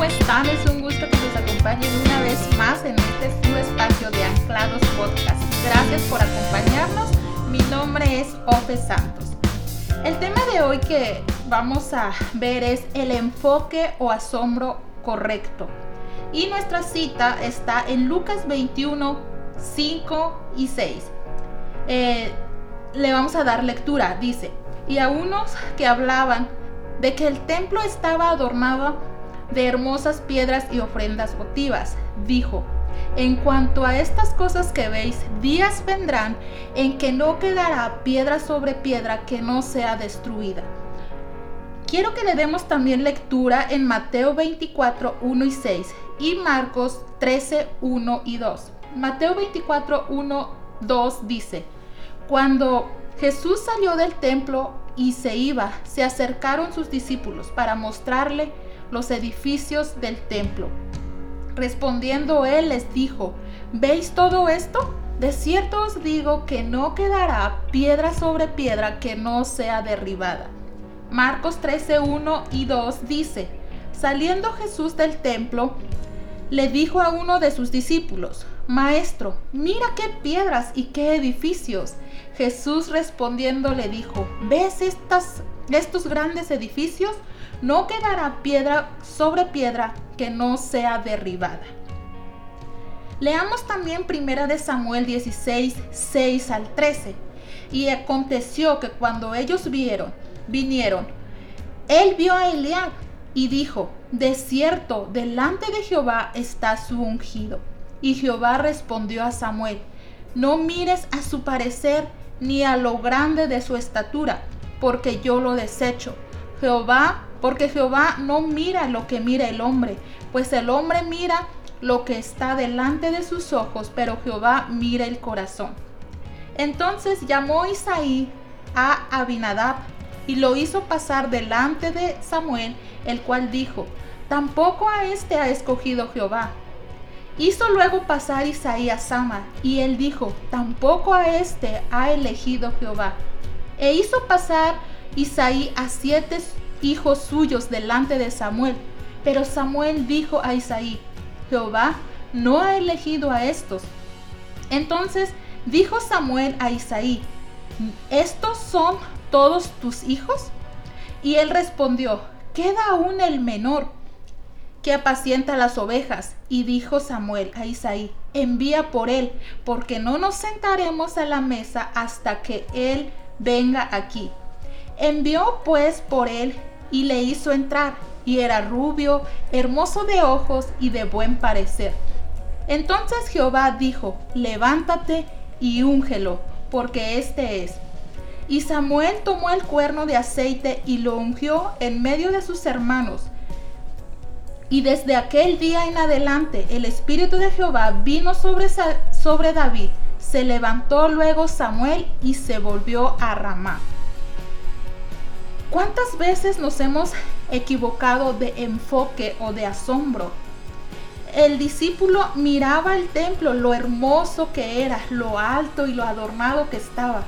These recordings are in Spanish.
¿cómo están? Es un gusto que nos acompañen una vez más en este su espacio de Anclados Podcast. Gracias por acompañarnos. Mi nombre es Ofe Santos. El tema de hoy que vamos a ver es el enfoque o asombro correcto. Y nuestra cita está en Lucas 21, 5 y 6. Eh, le vamos a dar lectura. Dice, y a unos que hablaban de que el templo estaba adornado de hermosas piedras y ofrendas votivas, dijo, en cuanto a estas cosas que veis, días vendrán en que no quedará piedra sobre piedra que no sea destruida. Quiero que le demos también lectura en Mateo 24, 1 y 6 y Marcos 13, 1 y 2. Mateo 24, 1, 2 dice, cuando Jesús salió del templo y se iba, se acercaron sus discípulos para mostrarle los edificios del templo. Respondiendo él les dijo, ¿veis todo esto? De cierto os digo que no quedará piedra sobre piedra que no sea derribada. Marcos 13, 1 y 2 dice, saliendo Jesús del templo, le dijo a uno de sus discípulos, Maestro, mira qué piedras y qué edificios. Jesús respondiendo le dijo, ¿ves estas, estos grandes edificios? No quedará piedra sobre piedra que no sea derribada. Leamos también primera de Samuel 16, 6 al 13. Y aconteció que cuando ellos vieron, vinieron, él vio a Eliab y dijo, de cierto, delante de Jehová está su ungido. Y Jehová respondió a Samuel, no mires a su parecer ni a lo grande de su estatura, porque yo lo desecho. Jehová, porque Jehová no mira lo que mira el hombre, pues el hombre mira lo que está delante de sus ojos, pero Jehová mira el corazón. Entonces llamó Isaí a Abinadab y lo hizo pasar delante de Samuel, el cual dijo, tampoco a este ha escogido Jehová. Hizo luego pasar Isaí a Sama, y él dijo, tampoco a este ha elegido Jehová. E hizo pasar Isaí a siete hijos suyos delante de Samuel. Pero Samuel dijo a Isaí, Jehová no ha elegido a estos. Entonces dijo Samuel a Isaí, ¿estos son todos tus hijos? Y él respondió, queda aún el menor, que apacienta las ovejas. Y dijo Samuel a Isaí, envía por él, porque no nos sentaremos a la mesa hasta que él venga aquí. Envió pues por él y le hizo entrar, y era rubio, hermoso de ojos y de buen parecer. Entonces Jehová dijo, levántate y úngelo, porque este es. Y Samuel tomó el cuerno de aceite y lo ungió en medio de sus hermanos. Y desde aquel día en adelante el Espíritu de Jehová vino sobre, sobre David. Se levantó luego Samuel y se volvió a Ramá. ¿Cuántas veces nos hemos equivocado de enfoque o de asombro? El discípulo miraba el templo, lo hermoso que era, lo alto y lo adornado que estaba.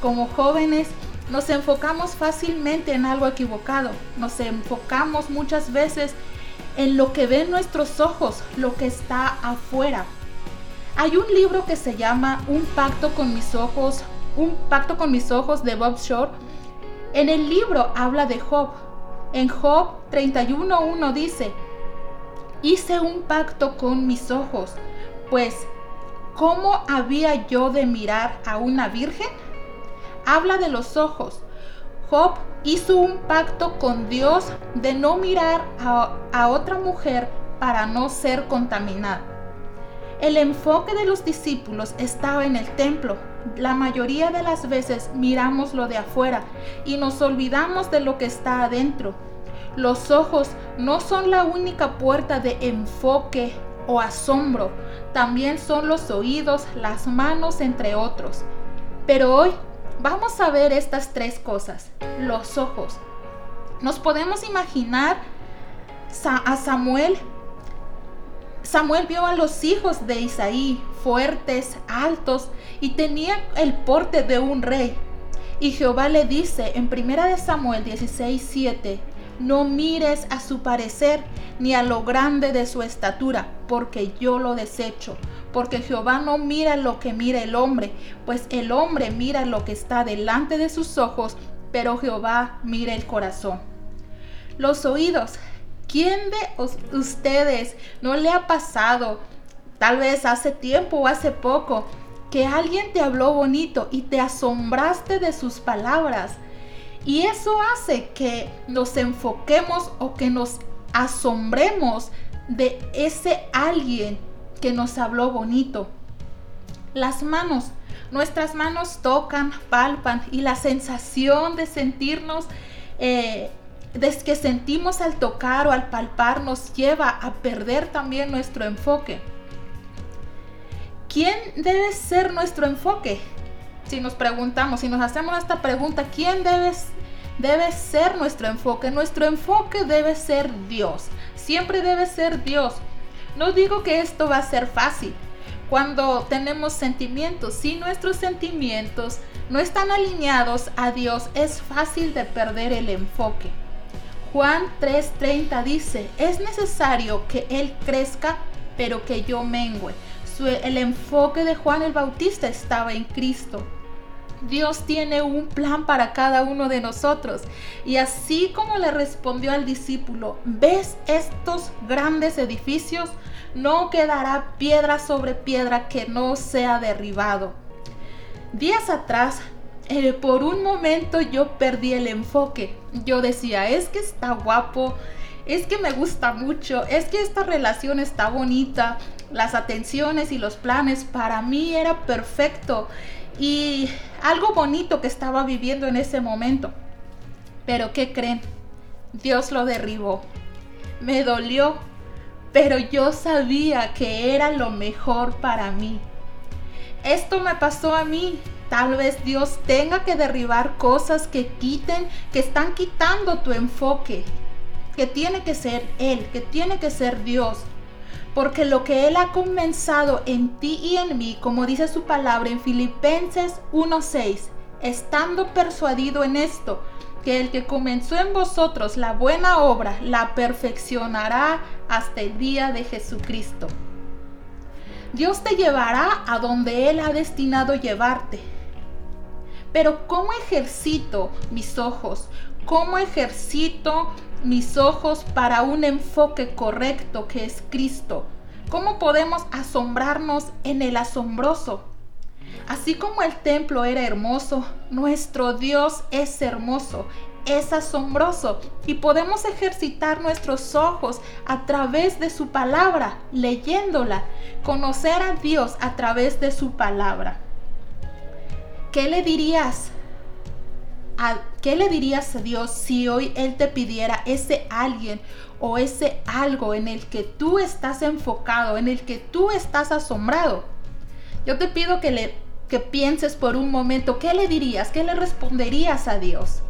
Como jóvenes nos enfocamos fácilmente en algo equivocado. Nos enfocamos muchas veces en lo que ven nuestros ojos, lo que está afuera. Hay un libro que se llama Un pacto con mis ojos, un pacto con mis ojos de Bob Shore en el libro habla de Job. En Job 31.1 dice, hice un pacto con mis ojos, pues ¿cómo había yo de mirar a una virgen? Habla de los ojos. Job hizo un pacto con Dios de no mirar a, a otra mujer para no ser contaminada. El enfoque de los discípulos estaba en el templo, la mayoría de las veces miramos lo de afuera y nos olvidamos de lo que está adentro. Los ojos no son la única puerta de enfoque o asombro, también son los oídos, las manos, entre otros. Pero hoy vamos a ver estas tres cosas. Los ojos. Nos podemos imaginar a Samuel Samuel vio a los hijos de Isaí, fuertes, altos, y tenían el porte de un rey. Y Jehová le dice en 1 Samuel 16, 7, no mires a su parecer ni a lo grande de su estatura, porque yo lo desecho. Porque Jehová no mira lo que mira el hombre, pues el hombre mira lo que está delante de sus ojos, pero Jehová mira el corazón. Los oídos. ¿Quién de ustedes no le ha pasado, tal vez hace tiempo o hace poco, que alguien te habló bonito y te asombraste de sus palabras? Y eso hace que nos enfoquemos o que nos asombremos de ese alguien que nos habló bonito. Las manos, nuestras manos tocan, palpan y la sensación de sentirnos, eh, que sentimos al tocar o al palpar nos lleva a perder también nuestro enfoque. ¿Quién debe ser nuestro enfoque? Si nos preguntamos, si nos hacemos esta pregunta, ¿quién debe debe ser nuestro enfoque. Nuestro enfoque debe ser Dios. Siempre debe ser Dios. No digo que esto va a ser fácil. Cuando tenemos sentimientos, si nuestros sentimientos no están alineados a Dios, es fácil de perder el enfoque. Juan 3:30 dice, es necesario que Él crezca, pero que yo mengüe. el enfoque de Juan el Bautista estaba en Cristo. Dios tiene un plan para cada uno de nosotros. Y así como le respondió al discípulo, ¿ves estos grandes edificios? No quedará piedra sobre piedra que no sea derribado. Días atrás, eh, por un momento yo perdí el enfoque. Yo decía, es que está guapo, es que me gusta mucho, es que esta relación está bonita, las atenciones y los planes para mí era perfecto y algo bonito que estaba viviendo en ese momento. Pero ¿qué creen? Dios lo derribó. Me dolió, pero yo sabía que era lo mejor para mí. Esto me pasó a mí. Tal vez Dios tenga que derribar cosas que quiten, que están quitando tu enfoque. Que tiene que ser Él, que tiene que ser Dios porque lo que Él ha comenzado en ti y en mí, como dice su palabra en Filipenses 1:6, estando persuadido en esto, que el que comenzó en vosotros la buena obra, la perfeccionará hasta el día de Jesucristo. Dios te llevará a donde Él ha destinado llevarte. Pero ¿cómo ejercito mis ojos? ¿Cómo ejercito mis ojos para un enfoque correcto que es Cristo. ¿Cómo podemos asombrarnos en el asombroso? Así como el templo era hermoso, nuestro Dios es hermoso, es asombroso y podemos ejercitar nuestros ojos a través de su palabra, leyéndola, conocer a Dios a través de su palabra. ¿Qué le dirías ¿Qué le dirías a Dios si hoy Él te pidiera ese alguien o ese algo en el que tú estás enfocado, en el que tú estás asombrado? Yo te pido que, le, que pienses por un momento, ¿qué le dirías? ¿Qué le responderías a Dios?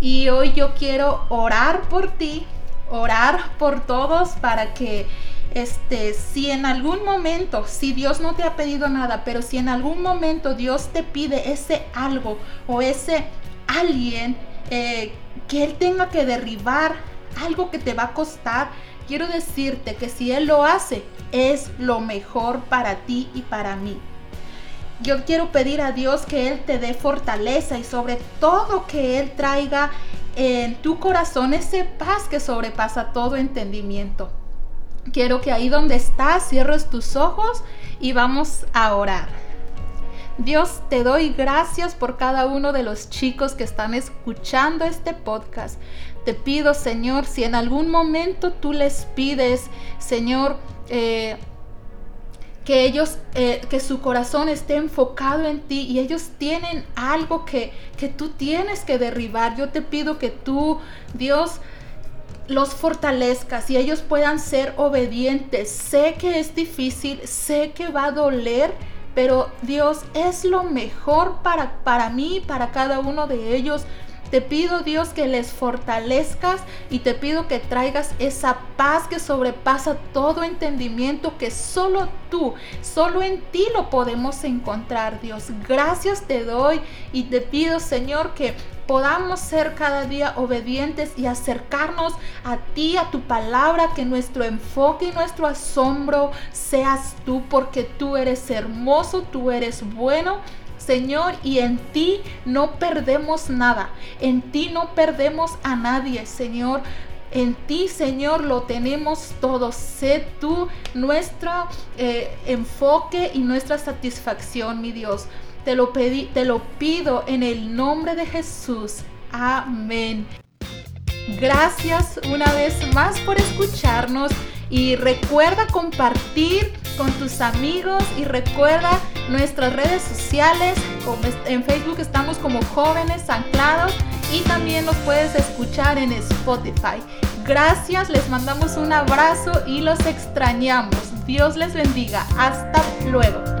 Y hoy yo quiero orar por ti, orar por todos para que este, si en algún momento, si Dios no te ha pedido nada, pero si en algún momento Dios te pide ese algo o ese alguien eh, que Él tenga que derribar algo que te va a costar, quiero decirte que si Él lo hace, es lo mejor para ti y para mí. Yo quiero pedir a Dios que Él te dé fortaleza y sobre todo que Él traiga en tu corazón ese paz que sobrepasa todo entendimiento. Quiero que ahí donde estás cierres tus ojos y vamos a orar. Dios, te doy gracias por cada uno de los chicos que están escuchando este podcast. Te pido, Señor, si en algún momento tú les pides, Señor, eh, que ellos, eh, que su corazón esté enfocado en ti y ellos tienen algo que, que tú tienes que derribar. Yo te pido que tú, Dios, los fortalezcas y ellos puedan ser obedientes. Sé que es difícil, sé que va a doler pero Dios es lo mejor para, para mí, para cada uno de ellos. Te pido Dios que les fortalezcas y te pido que traigas esa paz que sobrepasa todo entendimiento que solo tú, solo en ti lo podemos encontrar Dios. Gracias te doy y te pido Señor que podamos ser cada día obedientes y acercarnos a ti, a tu palabra, que nuestro enfoque y nuestro asombro seas tú, porque tú eres hermoso, tú eres bueno. Señor, y en ti no perdemos nada, en ti no perdemos a nadie, Señor. En ti, Señor, lo tenemos todo. Sé tú nuestro eh, enfoque y nuestra satisfacción, mi Dios. Te lo, pedí, te lo pido en el nombre de Jesús. Amén. Gracias una vez más por escucharnos y recuerda compartir con tus amigos y recuerda nuestras redes sociales. En Facebook estamos como jóvenes anclados y también nos puedes escuchar en Spotify. Gracias, les mandamos un abrazo y los extrañamos. Dios les bendiga. Hasta luego.